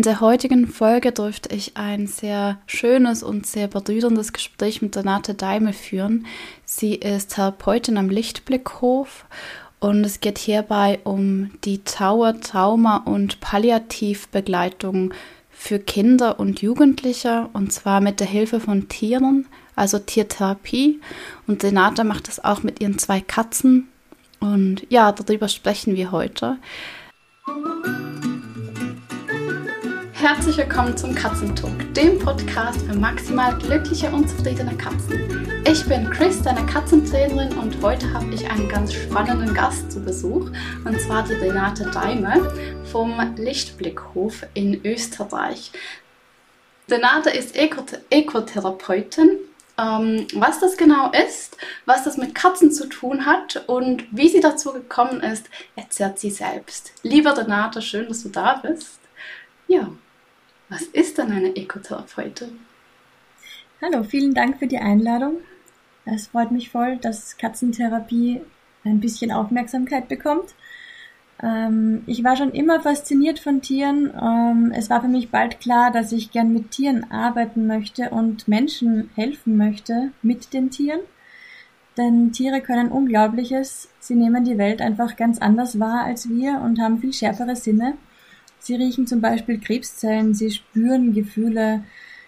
In der heutigen Folge durfte ich ein sehr schönes und sehr berührendes Gespräch mit Renate Daimel führen. Sie ist Therapeutin am Lichtblickhof und es geht hierbei um die Trauer, Trauma und Palliativbegleitung für Kinder und Jugendliche und zwar mit der Hilfe von Tieren, also Tiertherapie. Und Renate macht das auch mit ihren zwei Katzen. Und ja, darüber sprechen wir heute. Herzlich willkommen zum Katzentalk, dem Podcast für maximal glückliche und zufriedene Katzen. Ich bin Chris, deine Katzentrainerin und heute habe ich einen ganz spannenden Gast zu Besuch und zwar die Renate Daime vom Lichtblickhof in Österreich. Renate ist Ekotherapeutin. Ähm, was das genau ist, was das mit Katzen zu tun hat und wie sie dazu gekommen ist, erzählt sie selbst. Liebe Renate, schön, dass du da bist. Ja, was ist denn eine Ekotherapeutin? Hallo, vielen Dank für die Einladung. Es freut mich voll, dass Katzentherapie ein bisschen Aufmerksamkeit bekommt. Ähm, ich war schon immer fasziniert von Tieren. Ähm, es war für mich bald klar, dass ich gern mit Tieren arbeiten möchte und Menschen helfen möchte mit den Tieren. Denn Tiere können Unglaubliches. Sie nehmen die Welt einfach ganz anders wahr als wir und haben viel schärfere Sinne. Sie riechen zum Beispiel Krebszellen, sie spüren Gefühle,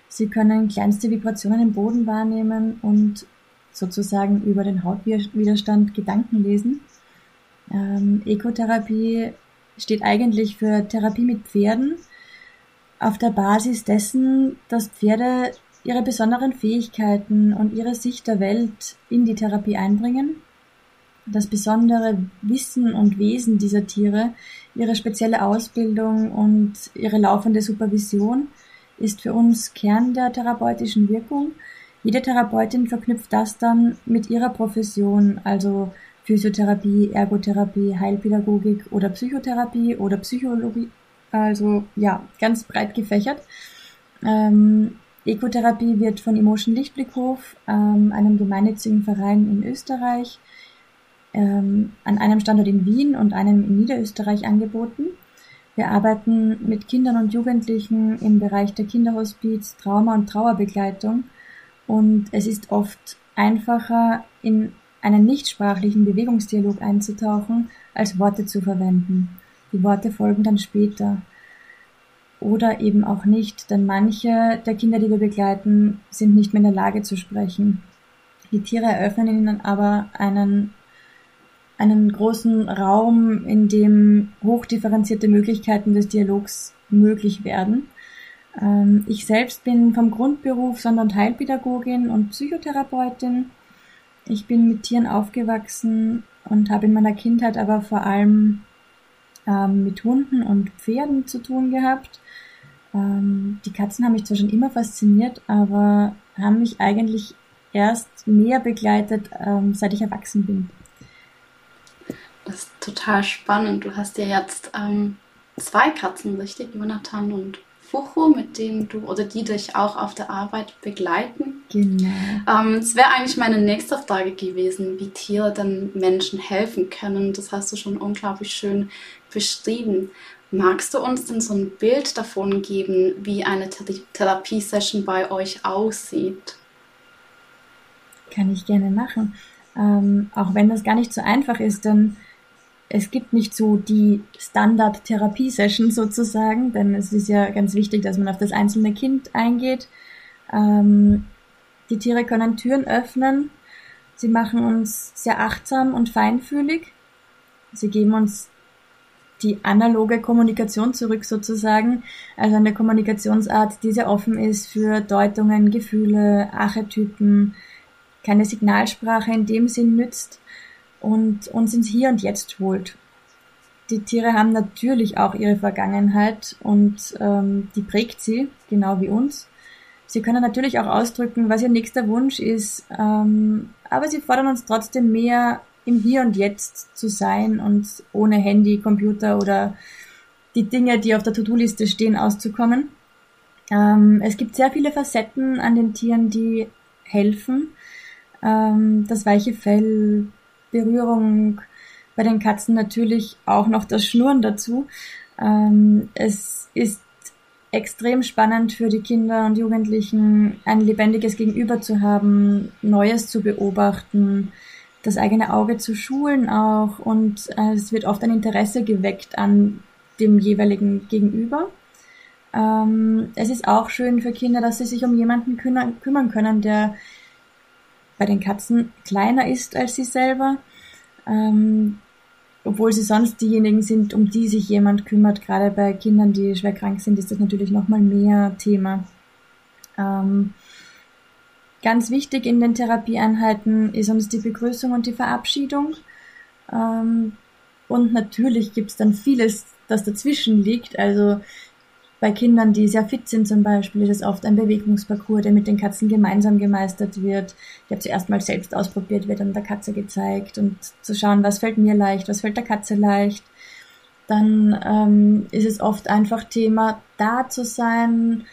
sie können kleinste Vibrationen im Boden wahrnehmen und sozusagen über den Hautwiderstand Gedanken lesen. Ähm, Ekotherapie steht eigentlich für Therapie mit Pferden auf der Basis dessen, dass Pferde ihre besonderen Fähigkeiten und ihre Sicht der Welt in die Therapie einbringen das besondere Wissen und Wesen dieser Tiere, ihre spezielle Ausbildung und ihre laufende Supervision ist für uns Kern der therapeutischen Wirkung. Jede Therapeutin verknüpft das dann mit ihrer Profession, also Physiotherapie, Ergotherapie, Heilpädagogik oder Psychotherapie oder Psychologie, also ja, ganz breit gefächert. Ähm, Ekotherapie wird von Emotion Lichtblickhof, ähm, einem gemeinnützigen Verein in Österreich, ähm, an einem Standort in Wien und einem in Niederösterreich angeboten. Wir arbeiten mit Kindern und Jugendlichen im Bereich der Kinderhospiz, Trauma und Trauerbegleitung und es ist oft einfacher, in einen nichtsprachlichen Bewegungsdialog einzutauchen, als Worte zu verwenden. Die Worte folgen dann später. Oder eben auch nicht, denn manche der Kinder, die wir begleiten, sind nicht mehr in der Lage zu sprechen. Die Tiere eröffnen ihnen aber einen einen großen Raum, in dem hochdifferenzierte Möglichkeiten des Dialogs möglich werden. Ähm, ich selbst bin vom Grundberuf Sonder- und Heilpädagogin und Psychotherapeutin. Ich bin mit Tieren aufgewachsen und habe in meiner Kindheit aber vor allem ähm, mit Hunden und Pferden zu tun gehabt. Ähm, die Katzen haben mich zwar schon immer fasziniert, aber haben mich eigentlich erst mehr begleitet, seit ich erwachsen bin. Das ist total spannend. Du hast ja jetzt ähm, zwei Katzen, richtig? Jonathan und Fucho, mit denen du oder die dich auch auf der Arbeit begleiten. Genau. Ähm, es wäre eigentlich meine nächste Frage gewesen, wie Tiere dann Menschen helfen können. Das hast du schon unglaublich schön beschrieben. Magst du uns denn so ein Bild davon geben, wie eine Therapiesession bei euch aussieht? Kann ich gerne machen. Ähm, auch wenn das gar nicht so einfach ist, denn es gibt nicht so die Standard-Therapie-Session sozusagen, denn es ist ja ganz wichtig, dass man auf das einzelne Kind eingeht. Ähm, die Tiere können Türen öffnen. Sie machen uns sehr achtsam und feinfühlig. Sie geben uns die analoge Kommunikation zurück sozusagen, also eine Kommunikationsart, die sehr offen ist für Deutungen, Gefühle, Archetypen, keine Signalsprache in dem Sinn nützt, und uns ins Hier und Jetzt holt. Die Tiere haben natürlich auch ihre Vergangenheit und ähm, die prägt sie, genau wie uns. Sie können natürlich auch ausdrücken, was ihr nächster Wunsch ist, ähm, aber sie fordern uns trotzdem mehr im Hier und Jetzt zu sein und ohne Handy, Computer oder die Dinge, die auf der To-Do-Liste stehen, auszukommen. Ähm, es gibt sehr viele Facetten an den Tieren, die helfen. Ähm, das weiche Fell, Berührung, bei den Katzen natürlich auch noch das Schnurren dazu. Ähm, es ist extrem spannend für die Kinder und Jugendlichen, ein lebendiges Gegenüber zu haben, Neues zu beobachten, das eigene Auge zu schulen auch und äh, es wird oft ein Interesse geweckt an dem jeweiligen Gegenüber. Ähm, es ist auch schön für Kinder, dass sie sich um jemanden kümmern, kümmern können, der bei den Katzen kleiner ist als sie selber, ähm, obwohl sie sonst diejenigen sind, um die sich jemand kümmert. Gerade bei Kindern, die schwer krank sind, ist das natürlich nochmal mehr Thema. Ähm, ganz wichtig in den Therapieeinheiten ist uns die Begrüßung und die Verabschiedung. Ähm, und natürlich gibt es dann vieles, das dazwischen liegt. Also bei Kindern, die sehr fit sind zum Beispiel, ist es oft ein Bewegungsparcours, der mit den Katzen gemeinsam gemeistert wird. Der zuerst mal selbst ausprobiert, wird dann der Katze gezeigt und zu schauen, was fällt mir leicht, was fällt der Katze leicht. Dann ähm, ist es oft einfach Thema, da zu sein.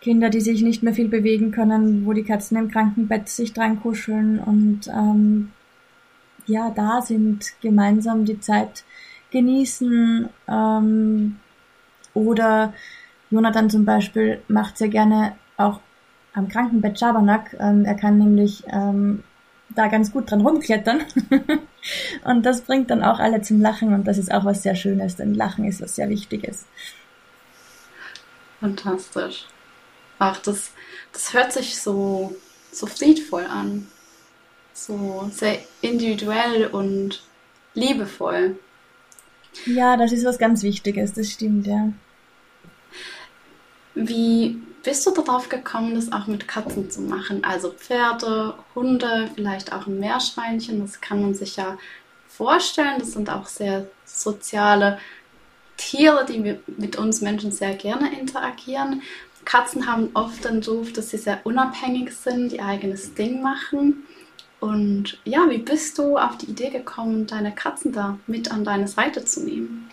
Kinder, die sich nicht mehr viel bewegen können, wo die Katzen im Krankenbett sich dran kuscheln und ähm, ja, da sind, gemeinsam die Zeit genießen, ähm, oder Jonathan zum Beispiel macht sehr gerne auch am Krankenbett Schabernack. Ähm, er kann nämlich ähm, da ganz gut dran rumklettern. und das bringt dann auch alle zum Lachen und das ist auch was sehr Schönes, denn Lachen ist was sehr Wichtiges. Fantastisch. Ach, das, das hört sich so, so friedvoll an. So sehr individuell und liebevoll. Ja, das ist was ganz Wichtiges, das stimmt, ja. Wie bist du darauf gekommen, das auch mit Katzen zu machen? Also Pferde, Hunde, vielleicht auch ein Meerschweinchen, das kann man sich ja vorstellen. Das sind auch sehr soziale Tiere, die mit uns Menschen sehr gerne interagieren. Katzen haben oft den Ruf, dass sie sehr unabhängig sind, ihr eigenes Ding machen. Und ja, wie bist du auf die Idee gekommen, deine Katzen da mit an deine Seite zu nehmen?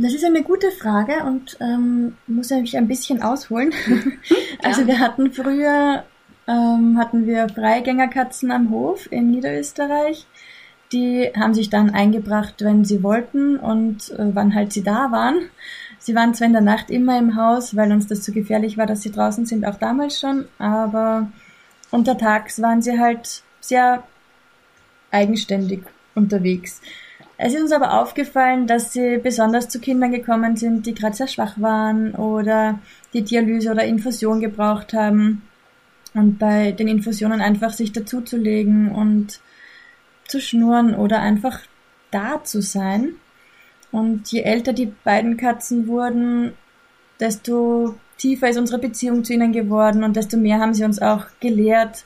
Das ist eine gute Frage und ähm, muss ich ein bisschen ausholen. also ja. wir hatten früher ähm, hatten wir Freigängerkatzen am Hof in Niederösterreich. Die haben sich dann eingebracht, wenn sie wollten und äh, wann halt sie da waren. Sie waren zwar in der Nacht immer im Haus, weil uns das zu gefährlich war, dass sie draußen sind, auch damals schon, aber untertags waren sie halt sehr eigenständig unterwegs. Es ist uns aber aufgefallen, dass sie besonders zu Kindern gekommen sind, die gerade sehr schwach waren oder die Dialyse oder Infusion gebraucht haben. Und bei den Infusionen einfach sich dazuzulegen und zu schnurren oder einfach da zu sein. Und je älter die beiden Katzen wurden, desto tiefer ist unsere Beziehung zu ihnen geworden und desto mehr haben sie uns auch gelehrt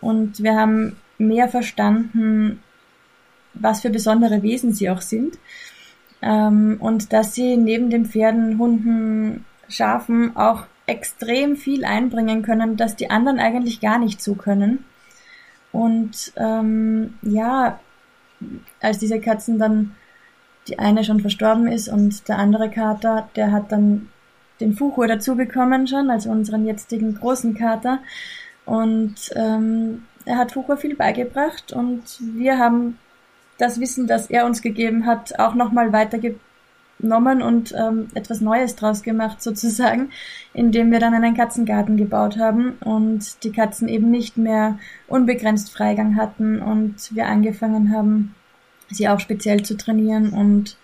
und wir haben mehr verstanden, was für besondere Wesen sie auch sind ähm, und dass sie neben den Pferden, Hunden, Schafen auch extrem viel einbringen können, dass die anderen eigentlich gar nicht so können. Und ähm, ja, als diese Katzen dann die eine schon verstorben ist und der andere Kater, der hat dann den Fucho dazu bekommen schon, also unseren jetzigen großen Kater. Und ähm, er hat Fucho viel beigebracht und wir haben das Wissen, das er uns gegeben hat, auch nochmal weitergenommen und ähm, etwas Neues draus gemacht sozusagen, indem wir dann einen Katzengarten gebaut haben und die Katzen eben nicht mehr unbegrenzt Freigang hatten und wir angefangen haben, sie auch speziell zu trainieren und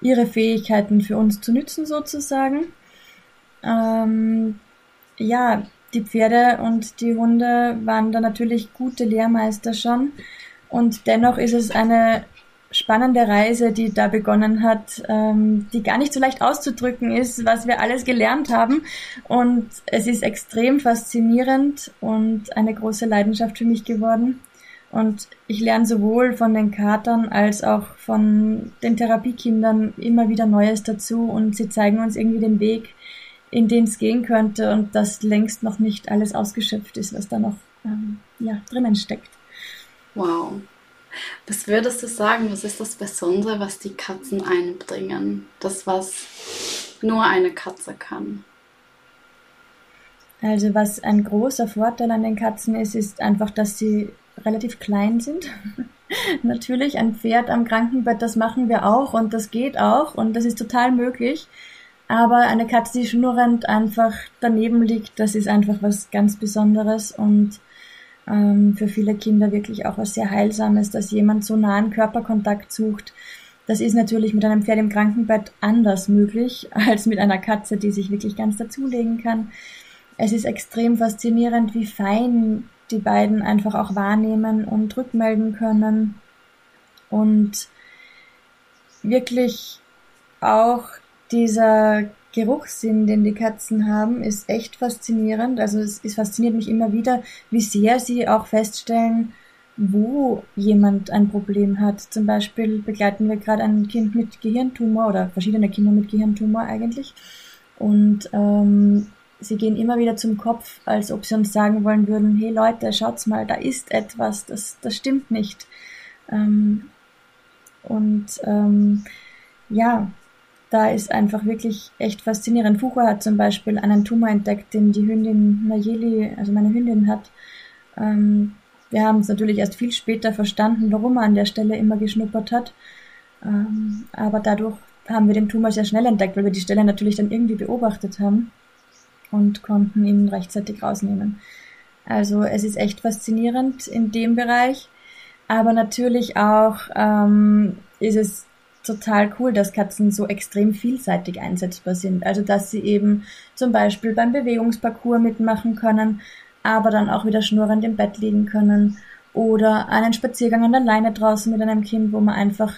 ihre Fähigkeiten für uns zu nützen sozusagen. Ähm, ja, die Pferde und die Hunde waren da natürlich gute Lehrmeister schon. Und dennoch ist es eine spannende Reise, die da begonnen hat, ähm, die gar nicht so leicht auszudrücken ist, was wir alles gelernt haben. Und es ist extrem faszinierend und eine große Leidenschaft für mich geworden. Und ich lerne sowohl von den Katern als auch von den Therapiekindern immer wieder Neues dazu und sie zeigen uns irgendwie den Weg, in den es gehen könnte und das längst noch nicht alles ausgeschöpft ist, was da noch ähm, ja, drinnen steckt. Wow. Was würdest du sagen, was ist das Besondere, was die Katzen einbringen? Das, was nur eine Katze kann? Also was ein großer Vorteil an den Katzen ist, ist einfach, dass sie relativ klein sind. Natürlich, ein Pferd am Krankenbett, das machen wir auch und das geht auch und das ist total möglich. Aber eine Katze, die schnurrend einfach daneben liegt, das ist einfach was ganz Besonderes und ähm, für viele Kinder wirklich auch was sehr Heilsames, dass jemand so nahen Körperkontakt sucht. Das ist natürlich mit einem Pferd im Krankenbett anders möglich als mit einer Katze, die sich wirklich ganz dazulegen kann. Es ist extrem faszinierend, wie fein die beiden einfach auch wahrnehmen und rückmelden können und wirklich auch dieser Geruchssinn, den die Katzen haben, ist echt faszinierend. Also es, es fasziniert mich immer wieder, wie sehr sie auch feststellen, wo jemand ein Problem hat. Zum Beispiel begleiten wir gerade ein Kind mit Gehirntumor oder verschiedene Kinder mit Gehirntumor eigentlich. Und ähm, sie gehen immer wieder zum Kopf, als ob sie uns sagen wollen würden, hey Leute, schaut's mal, da ist etwas, das, das stimmt nicht. Ähm, und ähm, ja, da ist einfach wirklich echt faszinierend. Fuchur hat zum Beispiel einen Tumor entdeckt, den die Hündin Nayeli, also meine Hündin hat. Ähm, wir haben es natürlich erst viel später verstanden, warum er an der Stelle immer geschnuppert hat. Ähm, aber dadurch haben wir den Tumor sehr schnell entdeckt, weil wir die Stelle natürlich dann irgendwie beobachtet haben und konnten ihn rechtzeitig rausnehmen. Also es ist echt faszinierend in dem Bereich, aber natürlich auch ähm, ist es total cool, dass Katzen so extrem vielseitig einsetzbar sind. Also dass sie eben zum Beispiel beim Bewegungsparcours mitmachen können, aber dann auch wieder schnurrend im Bett liegen können oder einen Spaziergang an der Leine draußen mit einem Kind, wo man einfach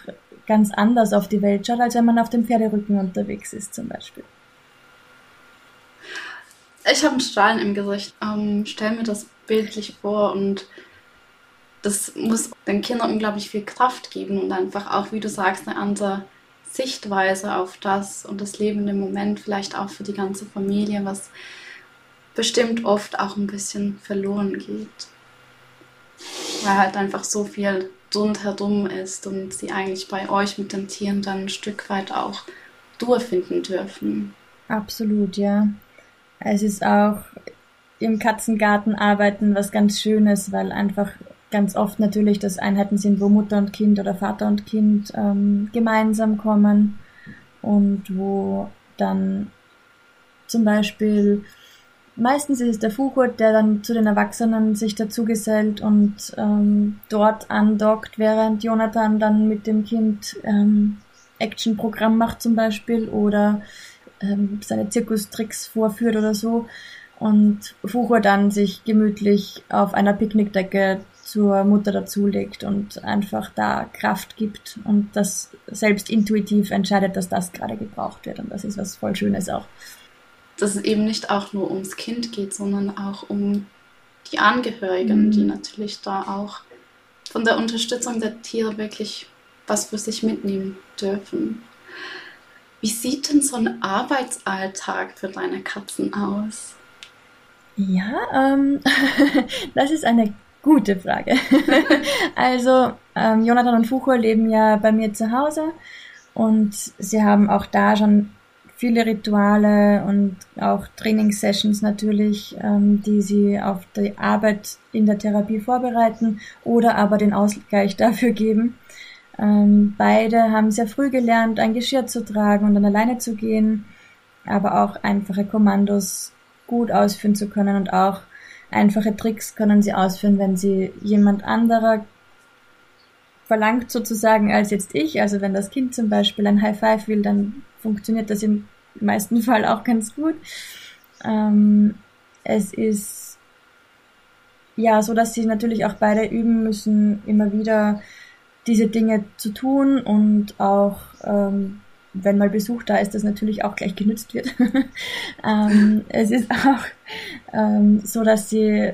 ganz anders auf die Welt schaut, als wenn man auf dem Pferderücken unterwegs ist zum Beispiel. Ich habe einen Strahlen im Gesicht. Ähm, stell mir das bildlich vor und das muss den Kindern unglaublich viel Kraft geben und einfach auch, wie du sagst, eine andere Sichtweise auf das und das Leben im Moment, vielleicht auch für die ganze Familie, was bestimmt oft auch ein bisschen verloren geht. Weil halt einfach so viel rundherum ist und sie eigentlich bei euch mit den Tieren dann ein Stück weit auch durchfinden dürfen. Absolut, ja. Es ist auch im Katzengarten arbeiten was ganz Schönes, weil einfach ganz oft natürlich das Einheiten sind, wo Mutter und Kind oder Vater und Kind ähm, gemeinsam kommen und wo dann zum Beispiel meistens ist es der Fugurt, der dann zu den Erwachsenen sich dazugesellt und ähm, dort andockt, während Jonathan dann mit dem Kind ähm, Actionprogramm macht zum Beispiel oder ähm, seine Zirkustricks vorführt oder so. Und Fuchur dann sich gemütlich auf einer Picknickdecke zur Mutter dazulegt und einfach da Kraft gibt und das selbst intuitiv entscheidet, dass das gerade gebraucht wird. Und das ist was voll Schönes auch. Dass es eben nicht auch nur ums Kind geht, sondern auch um die Angehörigen, mhm. die natürlich da auch von der Unterstützung der Tiere wirklich was für sich mitnehmen dürfen. Wie sieht denn so ein Arbeitsalltag für deine Katzen aus? Ja, ähm, das ist eine Gute Frage. also, ähm, Jonathan und Fucho leben ja bei mir zu Hause und sie haben auch da schon viele Rituale und auch Trainingssessions natürlich, ähm, die sie auf die Arbeit in der Therapie vorbereiten oder aber den Ausgleich dafür geben. Ähm, beide haben sehr früh gelernt, ein Geschirr zu tragen und dann alleine zu gehen, aber auch einfache Kommandos gut ausführen zu können und auch Einfache Tricks können sie ausführen, wenn sie jemand anderer verlangt sozusagen als jetzt ich. Also wenn das Kind zum Beispiel ein High Five will, dann funktioniert das im meisten Fall auch ganz gut. Ähm, es ist ja so, dass sie natürlich auch beide üben müssen, immer wieder diese Dinge zu tun und auch ähm, wenn mal Besuch da ist, das natürlich auch gleich genützt wird. ähm, es ist auch ähm, so, dass sie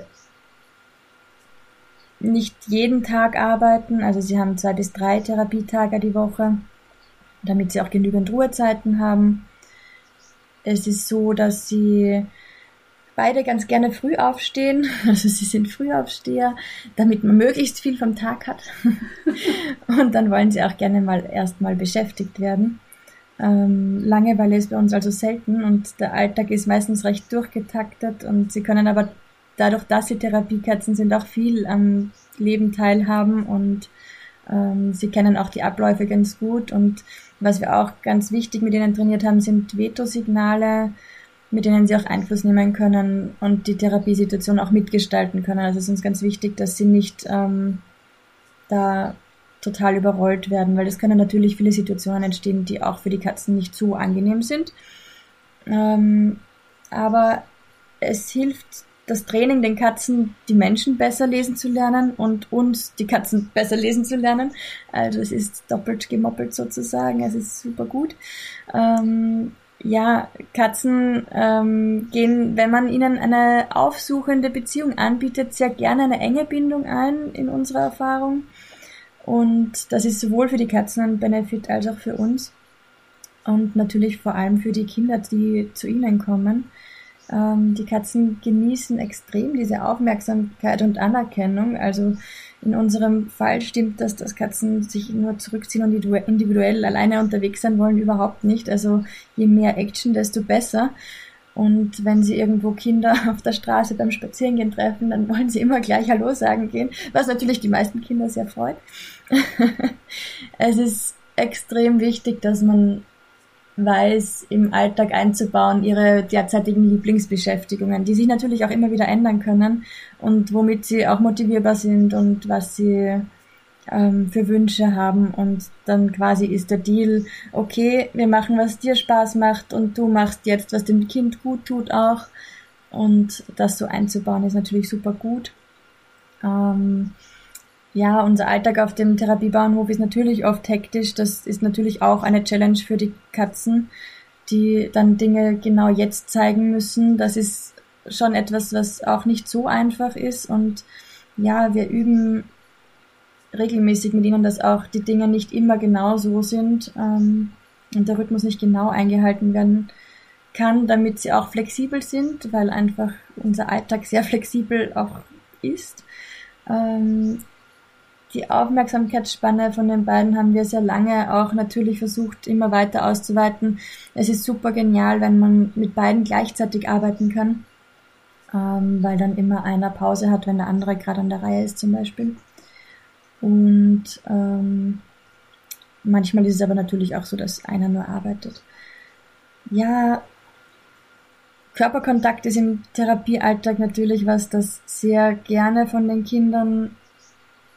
nicht jeden Tag arbeiten, also sie haben zwei bis drei Therapietage die Woche, damit sie auch genügend Ruhezeiten haben. Es ist so, dass sie beide ganz gerne früh aufstehen, also sie sind Frühaufsteher, damit man möglichst viel vom Tag hat. Und dann wollen sie auch gerne mal erstmal beschäftigt werden. Ähm, Langeweile ist bei uns also selten und der Alltag ist meistens recht durchgetaktet und sie können aber dadurch, dass sie Therapiekatzen sind, auch viel am Leben teilhaben und Ähm, sie kennen auch die Abläufe ganz gut und was wir auch ganz wichtig mit ihnen trainiert haben, sind Veto-Signale, mit denen sie auch Einfluss nehmen können und die Therapiesituation auch mitgestalten können. Also es ist uns ganz wichtig, dass sie nicht ähm, da total überrollt werden, weil es können natürlich viele Situationen entstehen, die auch für die Katzen nicht so angenehm sind. Ähm, aber es hilft das Training den Katzen, die Menschen besser lesen zu lernen und uns die Katzen besser lesen zu lernen. Also es ist doppelt gemoppelt sozusagen. Es ist super gut. Ähm, ja, Katzen ähm, gehen, wenn man ihnen eine aufsuchende Beziehung anbietet, sehr gerne eine enge Bindung ein in unserer Erfahrung. Und das ist sowohl für die Katzen ein Benefit als auch für uns. Und natürlich vor allem für die Kinder, die zu ihnen kommen. Ähm, die Katzen genießen extrem diese Aufmerksamkeit und Anerkennung. Also in unserem Fall stimmt das, dass Katzen sich nur zurückziehen und individuell alleine unterwegs sein wollen, überhaupt nicht. Also je mehr Action, desto besser. Und wenn sie irgendwo Kinder auf der Straße beim Spazierengehen treffen, dann wollen sie immer gleich Hallo sagen gehen, was natürlich die meisten Kinder sehr freut. es ist extrem wichtig, dass man weiß, im Alltag einzubauen, ihre derzeitigen Lieblingsbeschäftigungen, die sich natürlich auch immer wieder ändern können und womit sie auch motivierbar sind und was sie ähm, für Wünsche haben. Und dann quasi ist der Deal, okay, wir machen, was dir Spaß macht und du machst jetzt, was dem Kind gut tut auch. Und das so einzubauen ist natürlich super gut. Ähm, ja, unser Alltag auf dem Therapiebauernhof ist natürlich oft hektisch. Das ist natürlich auch eine Challenge für die Katzen, die dann Dinge genau jetzt zeigen müssen. Das ist schon etwas, was auch nicht so einfach ist. Und ja, wir üben regelmäßig mit ihnen, dass auch die Dinge nicht immer genau so sind ähm, und der Rhythmus nicht genau eingehalten werden kann, damit sie auch flexibel sind, weil einfach unser Alltag sehr flexibel auch ist. Ähm, die Aufmerksamkeitsspanne von den beiden haben wir sehr lange auch natürlich versucht, immer weiter auszuweiten. Es ist super genial, wenn man mit beiden gleichzeitig arbeiten kann, ähm, weil dann immer einer Pause hat, wenn der andere gerade an der Reihe ist zum Beispiel. Und ähm, manchmal ist es aber natürlich auch so, dass einer nur arbeitet. Ja, Körperkontakt ist im Therapiealltag natürlich was, das sehr gerne von den Kindern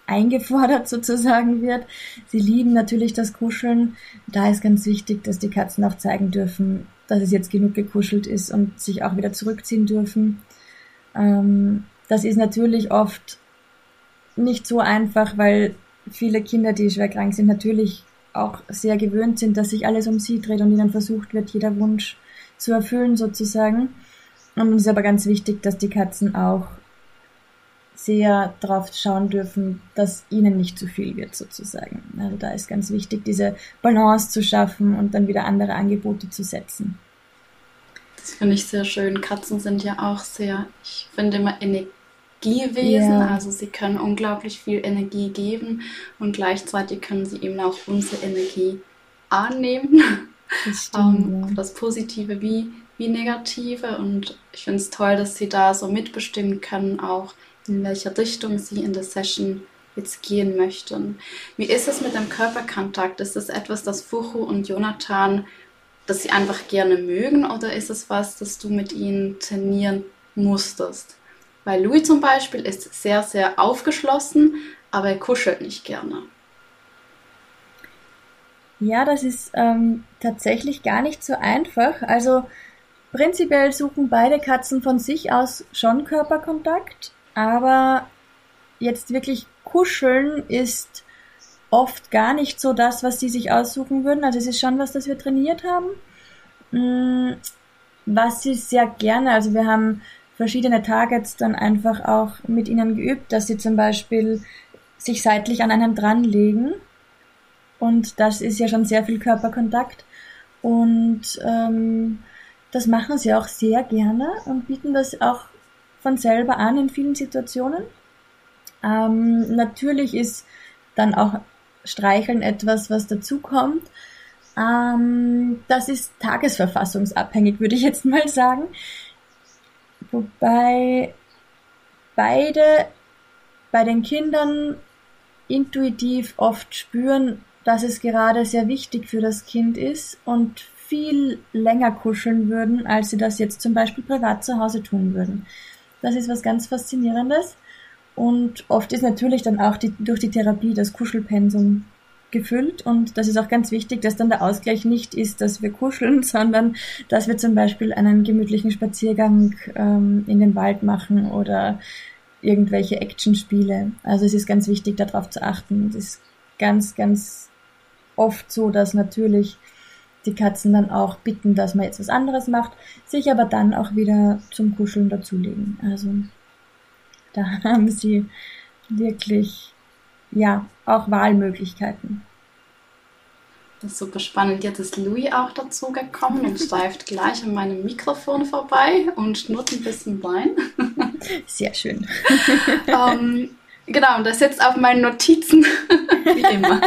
eingefordert sozusagen wird. Sie lieben natürlich das Kuscheln. Da ist ganz wichtig, dass die Katzen auch zeigen dürfen, dass es jetzt genug gekuschelt ist und sich auch wieder zurückziehen dürfen. Ähm, das ist natürlich oft nicht so einfach, weil viele Kinder, die schwer krank sind, natürlich auch sehr gewöhnt sind, dass sich alles um sie dreht und ihnen versucht wird, jeder Wunsch zu erfüllen sozusagen. Und es ist aber ganz wichtig, dass die Katzen auch sehr darauf schauen dürfen, dass ihnen nicht zu viel wird sozusagen. Also da ist ganz wichtig, diese Balance zu schaffen und dann wieder andere Angebote zu setzen. Das finde ich sehr schön. Katzen sind ja auch sehr, ich finde immer Energiewesen. Ja. Also sie können unglaublich viel Energie geben und gleichzeitig können sie eben auch unsere Energie annehmen. Das, stimmt, um, ähm, ja. das Positive wie, wie Negative. Und ich finde es toll, dass sie da so mitbestimmen können, auch in welche Richtung Sie in der Session jetzt gehen möchten. Wie ist es mit dem Körperkontakt? Ist das etwas, das Fuchu und Jonathan, das sie einfach gerne mögen oder ist es was, das du mit ihnen trainieren musstest? Weil Louis zum Beispiel ist sehr, sehr aufgeschlossen, aber er kuschelt nicht gerne. Ja, das ist ähm, tatsächlich gar nicht so einfach. Also prinzipiell suchen beide Katzen von sich aus schon Körperkontakt. Aber jetzt wirklich kuscheln ist oft gar nicht so das, was sie sich aussuchen würden. Also es ist schon was, das wir trainiert haben. Mm, was sie sehr gerne, also wir haben verschiedene Targets dann einfach auch mit ihnen geübt, dass sie zum Beispiel sich seitlich an einem dranlegen. Und das ist ja schon sehr viel Körperkontakt. Und ähm, das machen sie auch sehr gerne und bieten das auch von selber an in vielen Situationen. Ähm, natürlich ist dann auch Streicheln etwas, was dazukommt. Ähm, das ist tagesverfassungsabhängig, würde ich jetzt mal sagen. Wobei beide bei den Kindern intuitiv oft spüren, dass es gerade sehr wichtig für das Kind ist und viel länger kuscheln würden, als sie das jetzt zum Beispiel privat zu Hause tun würden. Das ist was ganz Faszinierendes. Und oft ist natürlich dann auch die, durch die Therapie das Kuschelpensum gefüllt und das ist auch ganz wichtig, dass dann der Ausgleich nicht ist, dass wir kuscheln, sondern dass wir zum Beispiel einen gemütlichen Spaziergang ähm, in den Wald machen oder irgendwelche Actionspiele. Also es ist ganz wichtig, darauf zu achten. Es ist ganz, ganz oft so, dass natürlich die Katzen dann auch bitten, dass man jetzt was anderes macht, sich aber dann auch wieder zum Kuscheln dazulegen. Also da haben sie wirklich, ja, auch Wahlmöglichkeiten. Das ist super spannend. Jetzt ist Louis auch dazu gekommen und streift gleich an meinem Mikrofon vorbei und schnurrt ein bisschen rein. Sehr schön. ähm, genau, und das sitzt auf meinen Notizen, wie immer.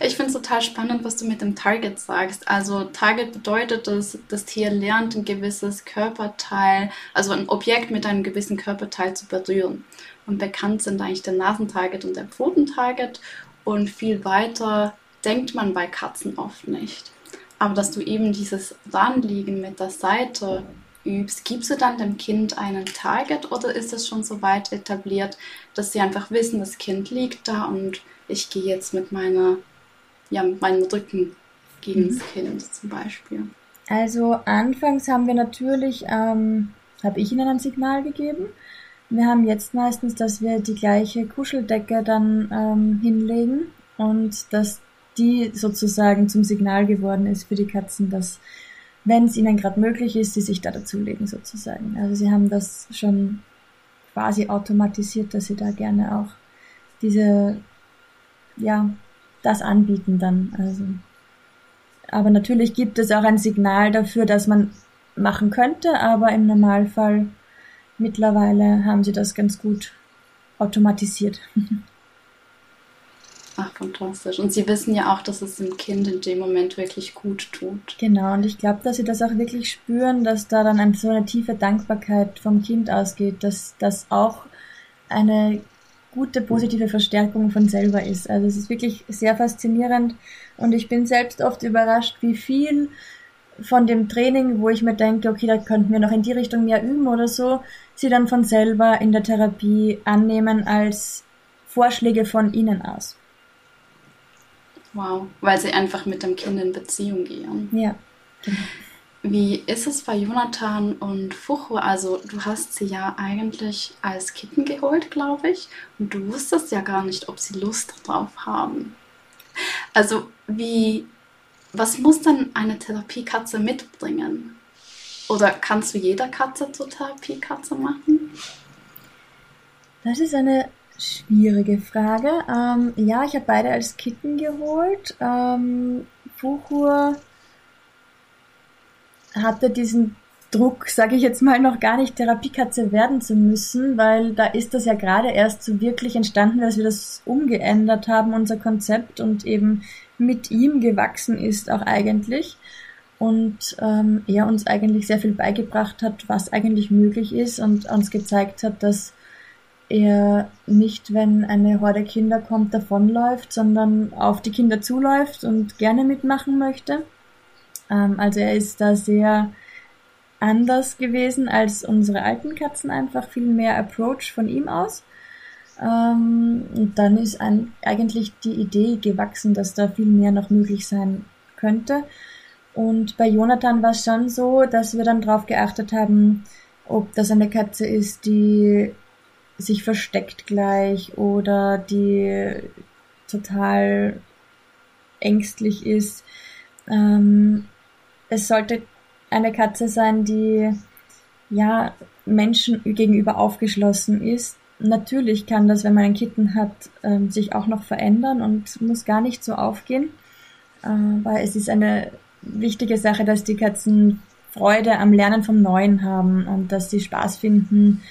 Ich finde es total spannend, was du mit dem Target sagst. Also Target bedeutet, dass das Tier lernt, ein gewisses Körperteil, also ein Objekt mit einem gewissen Körperteil zu berühren. Und bekannt sind eigentlich der Nasentarget und der Pfotentarget. Und viel weiter denkt man bei Katzen oft nicht. Aber dass du eben dieses Ranliegen mit der Seite übst, gibst du dann dem Kind einen Target oder ist es schon so weit etabliert, dass sie einfach wissen, das Kind liegt da und ich gehe jetzt mit meiner, ja, mit meinem Rücken gegen mhm. das Kind zum Beispiel? Also anfangs haben wir natürlich, ähm, habe ich ihnen ein Signal gegeben wir haben jetzt meistens, dass wir die gleiche Kuscheldecke dann ähm, hinlegen und dass die sozusagen zum Signal geworden ist für die Katzen, dass wenn es ihnen gerade möglich ist, sie sich da dazulegen sozusagen. Also sie haben das schon quasi automatisiert, dass sie da gerne auch diese, ja, das anbieten dann. Also, aber natürlich gibt es auch ein Signal dafür, dass man machen könnte, aber im Normalfall Mittlerweile haben sie das ganz gut automatisiert. Ach, fantastisch. Und Sie wissen ja auch, dass es dem Kind in dem Moment wirklich gut tut. Genau, und ich glaube, dass Sie das auch wirklich spüren, dass da dann eine, so eine tiefe Dankbarkeit vom Kind ausgeht, dass das auch eine gute positive Verstärkung von selber ist. Also es ist wirklich sehr faszinierend und ich bin selbst oft überrascht, wie viel von dem Training, wo ich mir denke, okay, da könnten wir noch in die Richtung mehr üben oder so, sie dann von selber in der Therapie annehmen als Vorschläge von ihnen aus. Wow, weil sie einfach mit dem Kind in Beziehung gehen. Ja. Genau. Wie ist es bei Jonathan und Fuchu? Also du hast sie ja eigentlich als Kitten geholt, glaube ich, und du wusstest ja gar nicht, ob sie Lust drauf haben. Also wie was muss dann eine Therapiekatze mitbringen? Oder kannst du jeder Katze zur Therapiekatze machen? Das ist eine schwierige Frage. Ähm, ja, ich habe beide als Kitten geholt. Ähm, Fuchur hatte diesen Druck, sage ich jetzt mal, noch gar nicht Therapiekatze werden zu müssen, weil da ist das ja gerade erst so wirklich entstanden, dass wir das umgeändert haben, unser Konzept und eben mit ihm gewachsen ist auch eigentlich und ähm, er uns eigentlich sehr viel beigebracht hat, was eigentlich möglich ist und uns gezeigt hat, dass er nicht, wenn eine Horde Kinder kommt, davonläuft, sondern auf die Kinder zuläuft und gerne mitmachen möchte. Ähm, also er ist da sehr anders gewesen als unsere alten Katzen, einfach viel mehr Approach von ihm aus. Ähm, und dann ist ein, eigentlich die Idee gewachsen, dass da viel mehr noch möglich sein könnte. Und bei Jonathan war es schon so, dass wir dann darauf geachtet haben, ob das eine Katze ist, die sich versteckt gleich oder die total ängstlich ist. Ähm, es sollte eine Katze sein, die ja Menschen gegenüber aufgeschlossen ist, natürlich kann das, wenn man ein Kitten hat, ähm, sich auch noch verändern und muss gar nicht so aufgehen. Äh, weil es ist eine wichtige Sache, dass die Katzen Freude am Lernen vom Neuen haben und dass sie Spaß finden,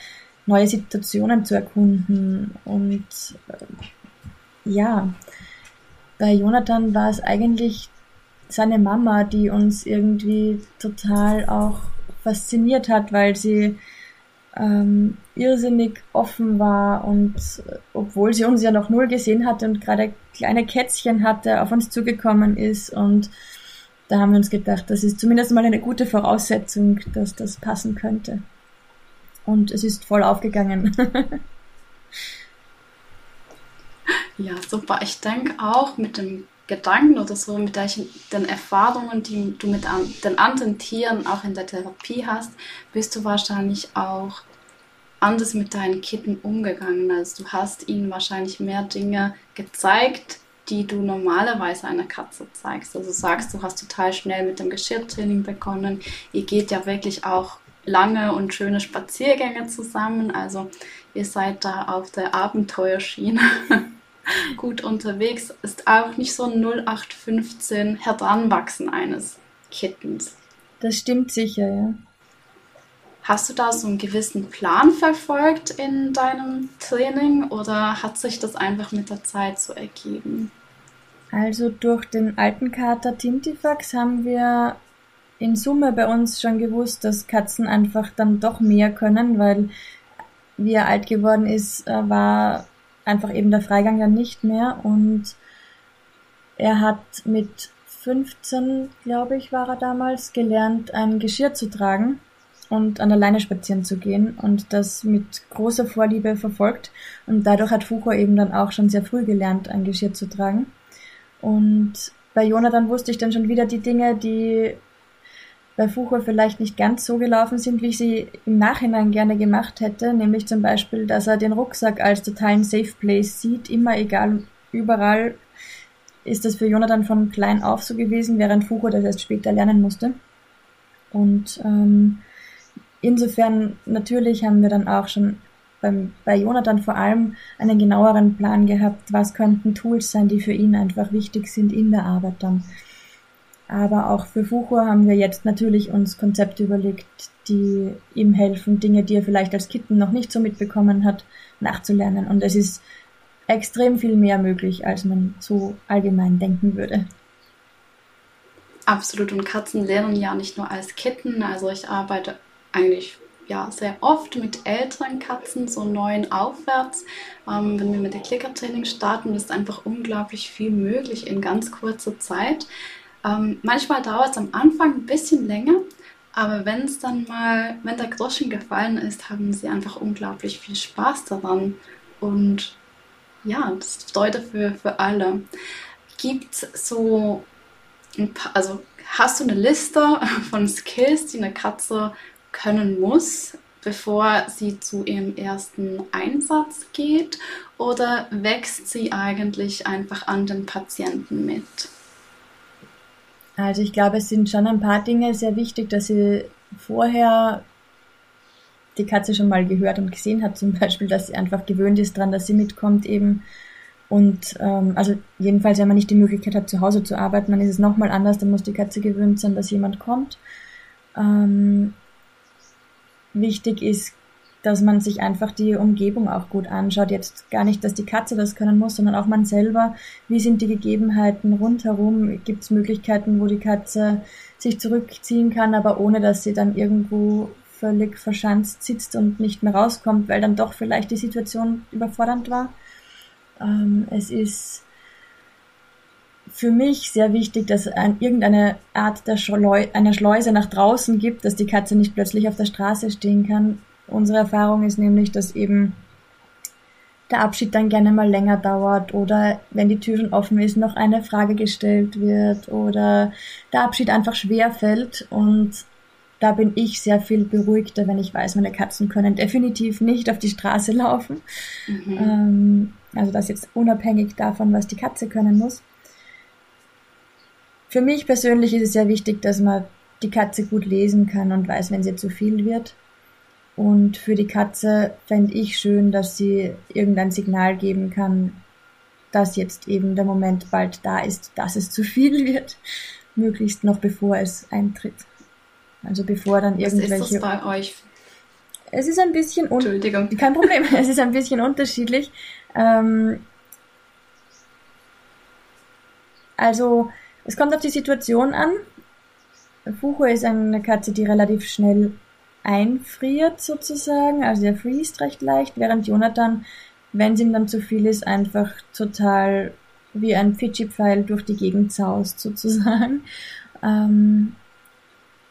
neue Situationen zu erkunden. Und äh, ja, bei Jonathan war es eigentlich seine Mama, die uns irgendwie total auch fasziniert hat, weil sie ähm, irrsinnig offen war und äh, obwohl sie uns ja noch null gesehen hatte und gerade kleine Kätzchen hatte, auf uns zugekommen ist und da haben wir uns gedacht, das ist zumindest mal eine gute Voraussetzung, dass das passen könnte. Und es ist voll aufgegangen. ja, super. Ich denke auch mit dem Gedanken oder so, mit den Erfahrungen, die du mit den anderen Tieren auch in der Therapie hast, bist du wahrscheinlich auch anders mit deinen Kitten umgegangen. Also du hast ihnen wahrscheinlich mehr Dinge gezeigt, die du normalerweise einer Katze zeigst. Also sagst, du hast total schnell mit dem Geschirrtraining begonnen. Ihr geht ja wirklich auch lange und schöne Spaziergänge zusammen. Also ihr seid da auf der Abenteuerschiene gut unterwegs. Ist auch nicht so ein 0815 Heranwachsen eines Kittens. Das stimmt sicher, ja. Hast du da so einen gewissen Plan verfolgt in deinem Training oder hat sich das einfach mit der Zeit so ergeben? Also durch den alten Kater Tintifax haben wir in Summe bei uns schon gewusst, dass Katzen einfach dann doch mehr können, weil wie er alt geworden ist, äh, war einfach eben der Freigang dann nicht mehr und er hat mit 15, glaube ich, war er damals, gelernt, ein Geschirr zu tragen und an der Leine spazieren zu gehen und das mit großer Vorliebe verfolgt. Und dadurch hat Fucho eben dann auch schon sehr früh gelernt, ein Geschirr zu tragen. Und bei Jonathan wusste ich dann schon wieder die Dinge, die bei Fucho vielleicht nicht ganz so gelaufen sind, wie ich sie im Nachhinein gerne gemacht hätte, nämlich zum Beispiel, dass er den Rucksack als totalen Safe Place sieht, immer egal, überall ist das für Jonathan von klein auf so gewesen, während Fucho das erst später lernen musste. Und ähm, insofern natürlich haben wir dann auch schon beim, bei Jonathan vor allem einen genaueren Plan gehabt, was könnten Tools sein, die für ihn einfach wichtig sind in der Arbeit dann. Aber auch für Fuchur haben wir jetzt natürlich uns Konzepte überlegt, die ihm helfen, Dinge, die er vielleicht als Kitten noch nicht so mitbekommen hat, nachzulernen. Und es ist extrem viel mehr möglich, als man so allgemein denken würde. Absolut. Und Katzen lernen ja nicht nur als Kitten. Also ich arbeite eigentlich ja, sehr oft mit älteren Katzen, so neun aufwärts. Ähm, wenn wir mit dem Klickertraining starten, ist einfach unglaublich viel möglich in ganz kurzer Zeit. Ähm, manchmal dauert es am Anfang ein bisschen länger, aber wenn es dann mal, wenn der Groschen gefallen ist, haben sie einfach unglaublich viel Spaß daran. Und ja, das Freude für, für alle. Gibt es so ein paar, also hast du eine Liste von Skills, die eine Katze können muss, bevor sie zu ihrem ersten Einsatz geht? Oder wächst sie eigentlich einfach an den Patienten mit? Also ich glaube, es sind schon ein paar Dinge sehr wichtig, dass sie vorher die Katze schon mal gehört und gesehen hat, zum Beispiel, dass sie einfach gewöhnt ist dran, dass sie mitkommt eben. Und ähm, also jedenfalls, wenn man nicht die Möglichkeit hat, zu Hause zu arbeiten, dann ist es nochmal anders, dann muss die Katze gewöhnt sein, dass jemand kommt. Ähm, wichtig ist, dass man sich einfach die Umgebung auch gut anschaut. Jetzt gar nicht, dass die Katze das können muss, sondern auch man selber. Wie sind die Gegebenheiten rundherum? Gibt es Möglichkeiten, wo die Katze sich zurückziehen kann, aber ohne dass sie dann irgendwo völlig verschanzt sitzt und nicht mehr rauskommt, weil dann doch vielleicht die Situation überfordernd war? Ähm, es ist für mich sehr wichtig, dass es ein, irgendeine Art der Schleu einer Schleuse nach draußen gibt, dass die Katze nicht plötzlich auf der Straße stehen kann. Unsere Erfahrung ist nämlich, dass eben der Abschied dann gerne mal länger dauert oder wenn die Tür schon offen ist, noch eine Frage gestellt wird oder der Abschied einfach schwer fällt und da bin ich sehr viel beruhigter, wenn ich weiß, meine Katzen können definitiv nicht auf die Straße laufen. Mhm. Ähm, also das jetzt unabhängig davon, was die Katze können muss. Für mich persönlich ist es sehr wichtig, dass man die Katze gut lesen kann und weiß, wenn sie zu viel wird. Und für die Katze fände ich schön, dass sie irgendein Signal geben kann, dass jetzt eben der Moment bald da ist, dass es zu viel wird. Möglichst noch bevor es eintritt. Also bevor dann irgendwelche. Was ist das bei euch? Es ist ein bisschen un Entschuldigung. Kein Problem. Es ist ein bisschen unterschiedlich. Ähm, also es kommt auf die Situation an. Fucho ist eine Katze, die relativ schnell einfriert sozusagen, also er friest recht leicht, während Jonathan, wenn es ihm dann zu viel ist, einfach total wie ein Fidschi-Pfeil durch die Gegend zaust sozusagen. Ähm,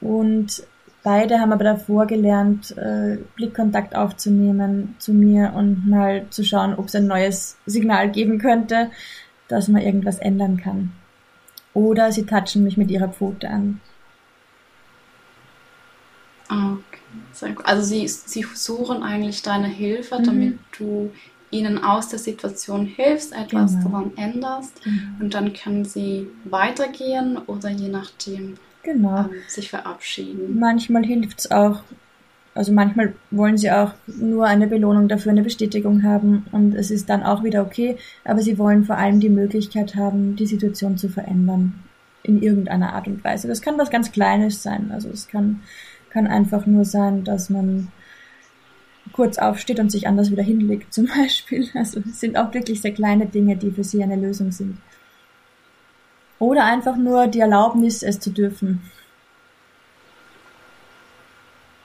und beide haben aber davor gelernt, äh, Blickkontakt aufzunehmen zu mir und mal zu schauen, ob es ein neues Signal geben könnte, dass man irgendwas ändern kann. Oder sie touchen mich mit ihrer Pfote an. Okay. Also sie, sie suchen eigentlich deine Hilfe, mhm. damit du ihnen aus der Situation hilfst, etwas genau. daran änderst mhm. und dann können sie weitergehen oder je nachdem genau. ähm, sich verabschieden. Manchmal hilft es auch, also manchmal wollen sie auch nur eine Belohnung dafür, eine Bestätigung haben und es ist dann auch wieder okay, aber sie wollen vor allem die Möglichkeit haben, die Situation zu verändern in irgendeiner Art und Weise. Das kann was ganz Kleines sein, also es kann, kann einfach nur sein, dass man kurz aufsteht und sich anders wieder hinlegt zum Beispiel. Also es sind auch wirklich sehr kleine Dinge, die für sie eine Lösung sind. Oder einfach nur die Erlaubnis, es zu dürfen.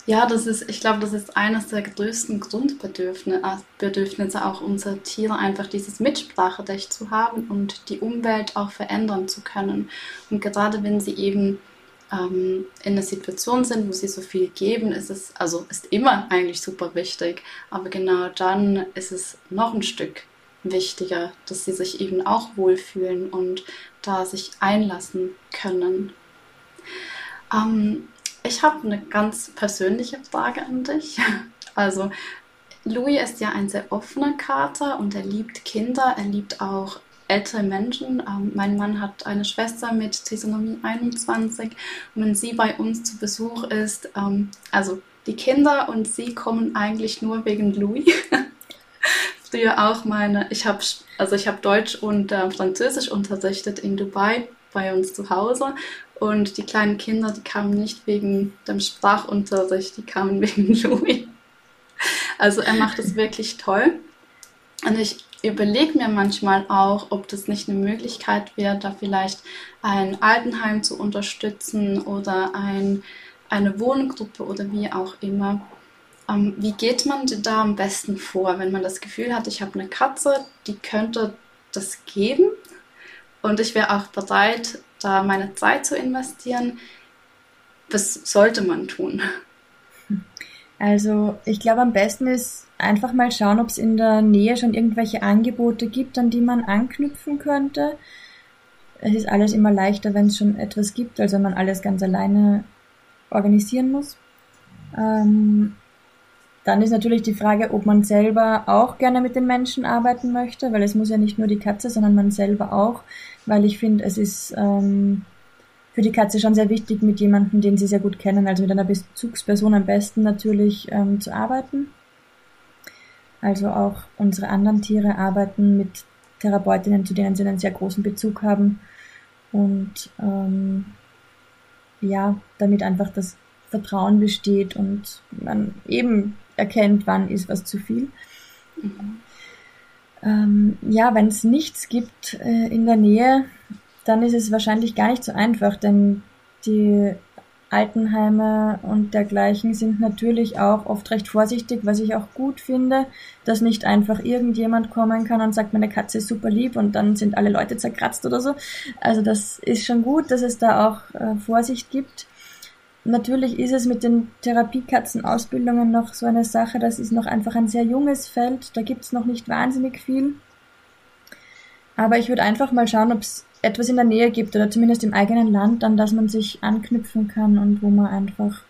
Ja, das ist, ich glaube, das ist eines der größten Grundbedürfnisse äh, auch unserer Tiere, einfach dieses Mitspracherecht zu haben und die Umwelt auch verändern zu können. Und gerade wenn sie eben ähm, in einer Situation sind, wo sie so viel geben, ist es, also ist immer eigentlich super wichtig, aber genau dann ist es noch ein Stück wichtiger, dass sie sich eben auch wohlfühlen und da sich einlassen können. Ähm, ich habe eine ganz persönliche Frage an dich. Also, Louis ist ja ein sehr offener Kater und er liebt Kinder, er liebt auch ältere Menschen. Ähm, mein Mann hat eine Schwester mit Trisomie 21 und wenn sie bei uns zu Besuch ist, ähm, also die Kinder und sie kommen eigentlich nur wegen Louis. Früher auch meine, ich habe also ich Deutsch und äh, Französisch unterrichtet in Dubai bei uns zu Hause und die kleinen Kinder, die kamen nicht wegen dem Sprachunterricht, die kamen wegen Louis. Also er macht es wirklich toll. Und ich überlege mir manchmal auch, ob das nicht eine Möglichkeit wäre, da vielleicht ein Altenheim zu unterstützen oder ein, eine Wohngruppe oder wie auch immer. Ähm, wie geht man da am besten vor, wenn man das Gefühl hat, ich habe eine Katze, die könnte das geben und ich wäre auch bereit, da meine Zeit zu investieren? Was sollte man tun? Also ich glaube, am besten ist einfach mal schauen, ob es in der Nähe schon irgendwelche Angebote gibt, an die man anknüpfen könnte. Es ist alles immer leichter, wenn es schon etwas gibt, als wenn man alles ganz alleine organisieren muss. Ähm, dann ist natürlich die Frage, ob man selber auch gerne mit den Menschen arbeiten möchte, weil es muss ja nicht nur die Katze, sondern man selber auch, weil ich finde, es ist ähm, für die Katze schon sehr wichtig, mit jemandem, den sie sehr gut kennen, also mit einer Bezugsperson am besten natürlich ähm, zu arbeiten. Also auch unsere anderen Tiere arbeiten mit Therapeutinnen, zu denen sie einen sehr großen Bezug haben. Und ähm, ja, damit einfach das Vertrauen besteht und man eben erkennt, wann ist was zu viel. Ähm, ja, wenn es nichts gibt äh, in der Nähe, dann ist es wahrscheinlich gar nicht so einfach, denn die Altenheime und dergleichen sind natürlich auch oft recht vorsichtig, was ich auch gut finde, dass nicht einfach irgendjemand kommen kann und sagt, meine Katze ist super lieb und dann sind alle Leute zerkratzt oder so. Also das ist schon gut, dass es da auch äh, Vorsicht gibt. Natürlich ist es mit den Therapiekatzenausbildungen noch so eine Sache, das ist noch einfach ein sehr junges Feld, da gibt es noch nicht wahnsinnig viel. Aber ich würde einfach mal schauen, ob es etwas in der Nähe gibt oder zumindest im eigenen Land, an das man sich anknüpfen kann und wo man einfach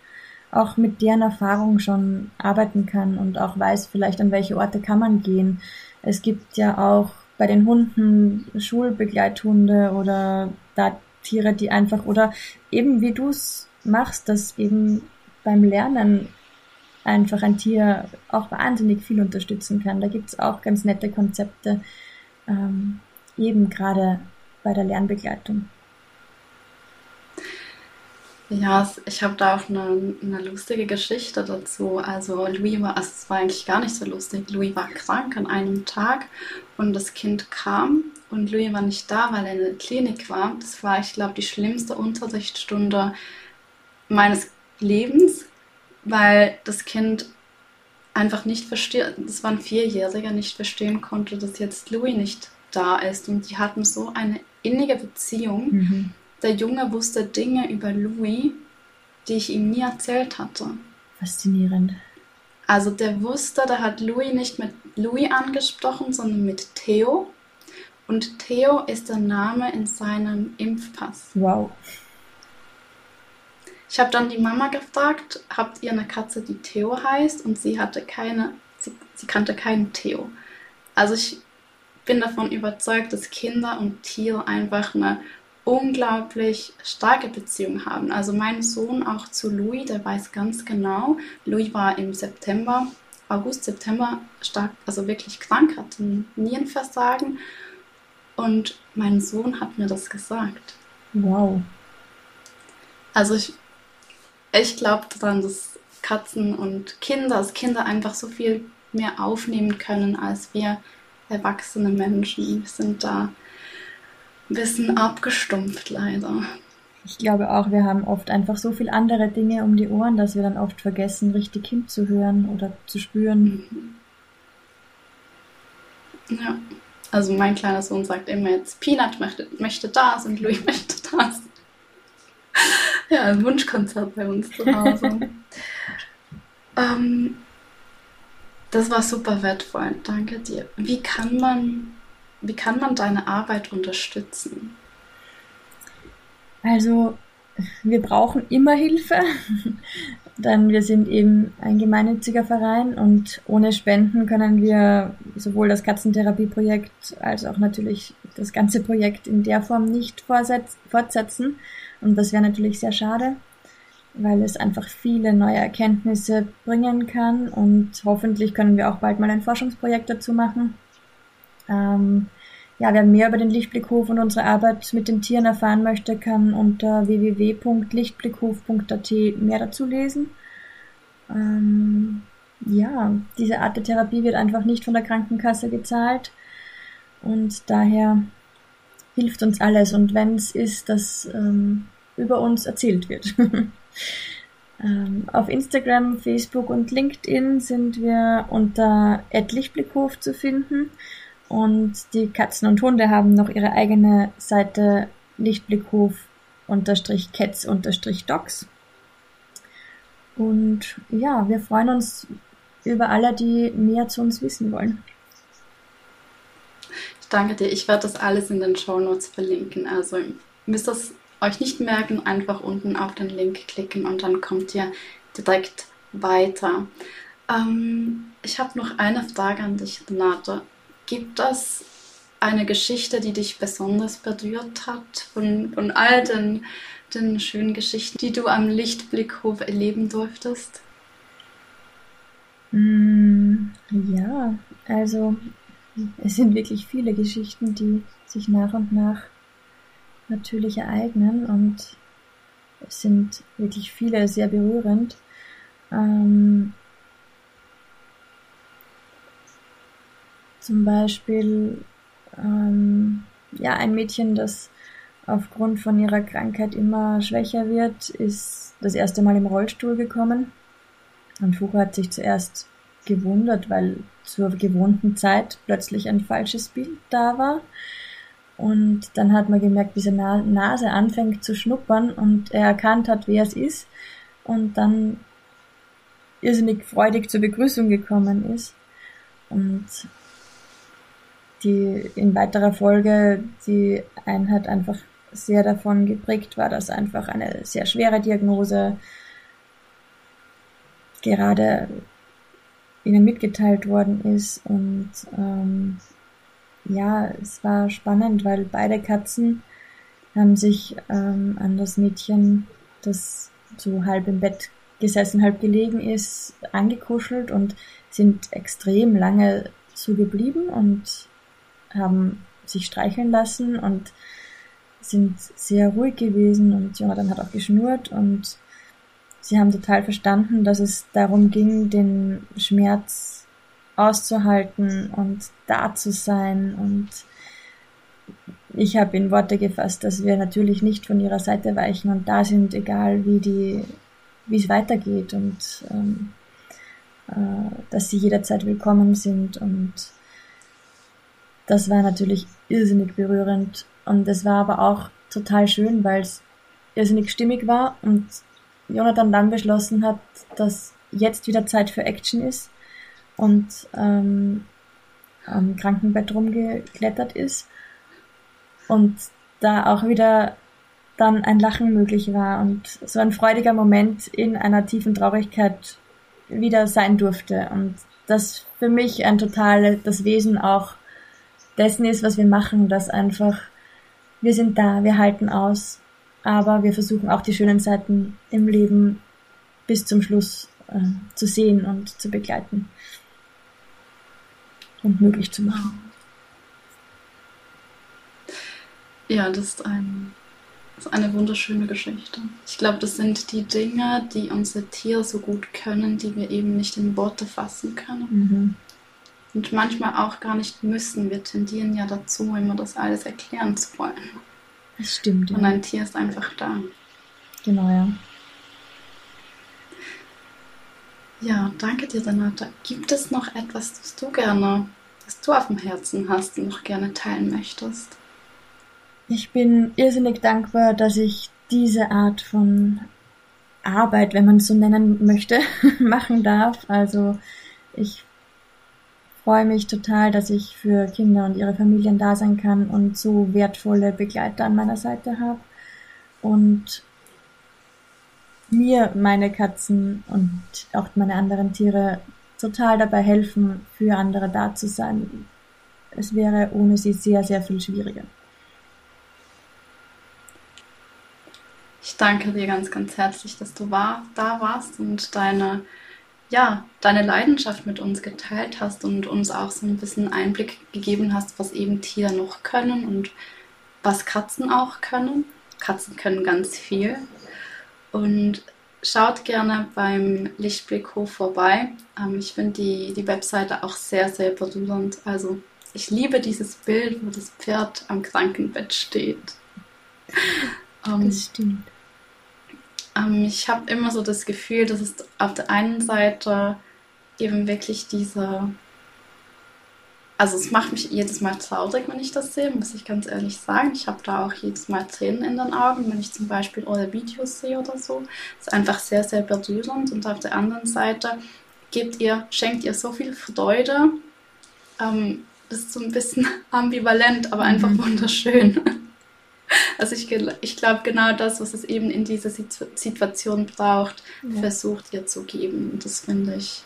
auch mit deren Erfahrung schon arbeiten kann und auch weiß vielleicht, an welche Orte kann man gehen. Es gibt ja auch bei den Hunden Schulbegleithunde oder da Tiere, die einfach oder eben wie du es machst, dass eben beim Lernen einfach ein Tier auch wahnsinnig viel unterstützen kann. Da gibt es auch ganz nette Konzepte, ähm, eben gerade bei der Lernbegleitung? Ja, ich habe da auch eine, eine, lustige Geschichte dazu. Also Louis war, also es war eigentlich gar nicht so lustig. Louis war krank an einem Tag und das Kind kam und Louis war nicht da, weil er in der Klinik war. Das war, ich glaube, die schlimmste Unterrichtsstunde meines Lebens. weil das Kind einfach nicht verstehen, das war ein Vierjähriger, nicht verstehen konnte, dass jetzt Louis nicht da ist. Und die hatten so eine innige Beziehung. Mhm. Der Junge wusste Dinge über Louis, die ich ihm nie erzählt hatte. Faszinierend. Also der wusste, der hat Louis nicht mit Louis angesprochen, sondern mit Theo. Und Theo ist der Name in seinem Impfpass. Wow. Ich habe dann die Mama gefragt, habt ihr eine Katze, die Theo heißt? Und sie hatte keine, sie, sie kannte keinen Theo. Also ich bin davon überzeugt, dass Kinder und Tiere einfach eine unglaublich starke Beziehung haben. Also mein Sohn auch zu Louis, der weiß ganz genau, Louis war im September, August, September stark, also wirklich krank, hatte ein Nierenversagen und mein Sohn hat mir das gesagt. Wow. Also ich, ich glaube daran, dass Katzen und Kinder, dass Kinder einfach so viel mehr aufnehmen können als wir erwachsene Menschen. Wir sind da ein bisschen abgestumpft leider. Ich glaube auch, wir haben oft einfach so viel andere Dinge um die Ohren, dass wir dann oft vergessen, richtig hinzuhören oder zu spüren. Mhm. Ja, also mein kleiner Sohn sagt immer jetzt, Peanut möchte, möchte das und Louis möchte das. Ja, ein Wunschkonzert bei uns zu Hause. ähm, das war super wertvoll, danke dir. Wie kann man, wie kann man deine Arbeit unterstützen? Also, wir brauchen immer Hilfe, denn wir sind eben ein gemeinnütziger Verein und ohne Spenden können wir sowohl das Katzentherapieprojekt als auch natürlich das ganze Projekt in der Form nicht fortsetzen. Und das wäre natürlich sehr schade weil es einfach viele neue Erkenntnisse bringen kann und hoffentlich können wir auch bald mal ein Forschungsprojekt dazu machen. Ähm, ja, wer mehr über den Lichtblickhof und unsere Arbeit mit den Tieren erfahren möchte, kann unter www.lichtblickhof.at mehr dazu lesen. Ähm, ja, diese Art der Therapie wird einfach nicht von der Krankenkasse gezahlt und daher hilft uns alles und wenn es ist, dass ähm, über uns erzählt wird. Ähm, auf Instagram, Facebook und LinkedIn sind wir unter Lichtblickhof zu finden. Und die Katzen und Hunde haben noch ihre eigene Seite Lichtblickhof-cats-dogs. Und ja, wir freuen uns über alle, die mehr zu uns wissen wollen. Ich danke dir. Ich werde das alles in den Show Notes verlinken. Also müsst das euch nicht merken, einfach unten auf den Link klicken und dann kommt ihr direkt weiter. Ähm, ich habe noch eine Frage an dich, Renate. Gibt es eine Geschichte, die dich besonders berührt hat von, von all den, den schönen Geschichten, die du am Lichtblickhof erleben durftest? Mm, ja, also es sind wirklich viele Geschichten, die sich nach und nach natürlich ereignen und es sind wirklich viele sehr berührend. Ähm, zum Beispiel ähm, ja ein Mädchen, das aufgrund von ihrer Krankheit immer schwächer wird, ist das erste Mal im Rollstuhl gekommen. Und Fuchs hat sich zuerst gewundert, weil zur gewohnten Zeit plötzlich ein falsches Bild da war. Und dann hat man gemerkt, wie seine Nase anfängt zu schnuppern und er erkannt hat, wer es ist. Und dann irrsinnig freudig zur Begrüßung gekommen ist. Und die in weiterer Folge die Einheit einfach sehr davon geprägt war, dass einfach eine sehr schwere Diagnose gerade ihnen mitgeteilt worden ist und ähm, ja, es war spannend, weil beide Katzen haben sich ähm, an das Mädchen, das so halb im Bett gesessen, halb gelegen ist, angekuschelt und sind extrem lange so geblieben und haben sich streicheln lassen und sind sehr ruhig gewesen und Jonathan hat auch geschnurrt und sie haben total verstanden, dass es darum ging, den Schmerz auszuhalten und da zu sein. Und ich habe in Worte gefasst, dass wir natürlich nicht von ihrer Seite weichen und da sind, egal wie die, wie es weitergeht und ähm, äh, dass sie jederzeit willkommen sind. Und das war natürlich irrsinnig berührend. Und es war aber auch total schön, weil es irrsinnig stimmig war und Jonathan dann beschlossen hat, dass jetzt wieder Zeit für Action ist und ähm, am Krankenbett rumgeklettert ist und da auch wieder dann ein Lachen möglich war und so ein freudiger Moment in einer tiefen Traurigkeit wieder sein durfte. Und das für mich ein total das Wesen auch dessen ist, was wir machen, dass einfach wir sind da, wir halten aus, aber wir versuchen auch die schönen Seiten im Leben bis zum Schluss äh, zu sehen und zu begleiten und möglich zu machen. Ja, das ist, ein, das ist eine wunderschöne Geschichte. Ich glaube, das sind die Dinge, die unsere Tiere so gut können, die wir eben nicht in Worte fassen können. Mhm. Und manchmal auch gar nicht müssen. Wir tendieren ja dazu, immer das alles erklären zu wollen. Das stimmt. Ja. Und ein Tier ist einfach da. Genau, ja. Ja, danke dir, Renata. Gibt es noch etwas, das du gerne, das du auf dem Herzen hast und noch gerne teilen möchtest? Ich bin irrsinnig dankbar, dass ich diese Art von Arbeit, wenn man es so nennen möchte, machen darf. Also ich freue mich total, dass ich für Kinder und ihre Familien da sein kann und so wertvolle Begleiter an meiner Seite habe. Und mir meine Katzen und auch meine anderen Tiere total dabei helfen, für andere da zu sein. Es wäre ohne sie sehr, sehr viel schwieriger. Ich danke dir ganz, ganz herzlich, dass du war, da warst und deine ja, deine Leidenschaft mit uns geteilt hast und uns auch so ein bisschen Einblick gegeben hast, was eben Tiere noch können und was Katzen auch können. Katzen können ganz viel. Und schaut gerne beim Lichtblickhof vorbei. Ähm, ich finde die, die Webseite auch sehr, sehr berührend. Also ich liebe dieses Bild, wo das Pferd am Krankenbett steht. Ähm, das stimmt. Ähm, ich habe immer so das Gefühl, dass es auf der einen Seite eben wirklich diese. Also es macht mich jedes Mal traurig, wenn ich das sehe, muss ich ganz ehrlich sagen. Ich habe da auch jedes Mal Tränen in den Augen, wenn ich zum Beispiel eure Videos sehe oder so. Es ist einfach sehr, sehr berührend. Und auf der anderen Seite gebt ihr, schenkt ihr so viel Freude. Ähm, das ist so ein bisschen ambivalent, aber einfach mhm. wunderschön. Also ich, ich glaube, genau das, was es eben in dieser Situation braucht, ja. versucht ihr zu geben. Und das finde ich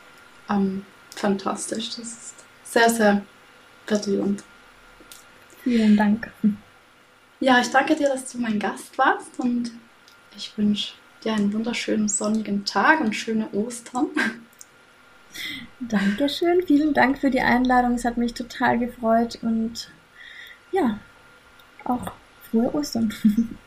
ähm, fantastisch. Das ist sehr, sehr berührend. Vielen Dank. Ja, ich danke dir, dass du mein Gast warst und ich wünsche dir einen wunderschönen sonnigen Tag und schöne Ostern. Dankeschön, vielen Dank für die Einladung. Es hat mich total gefreut und ja, auch frohe Ostern.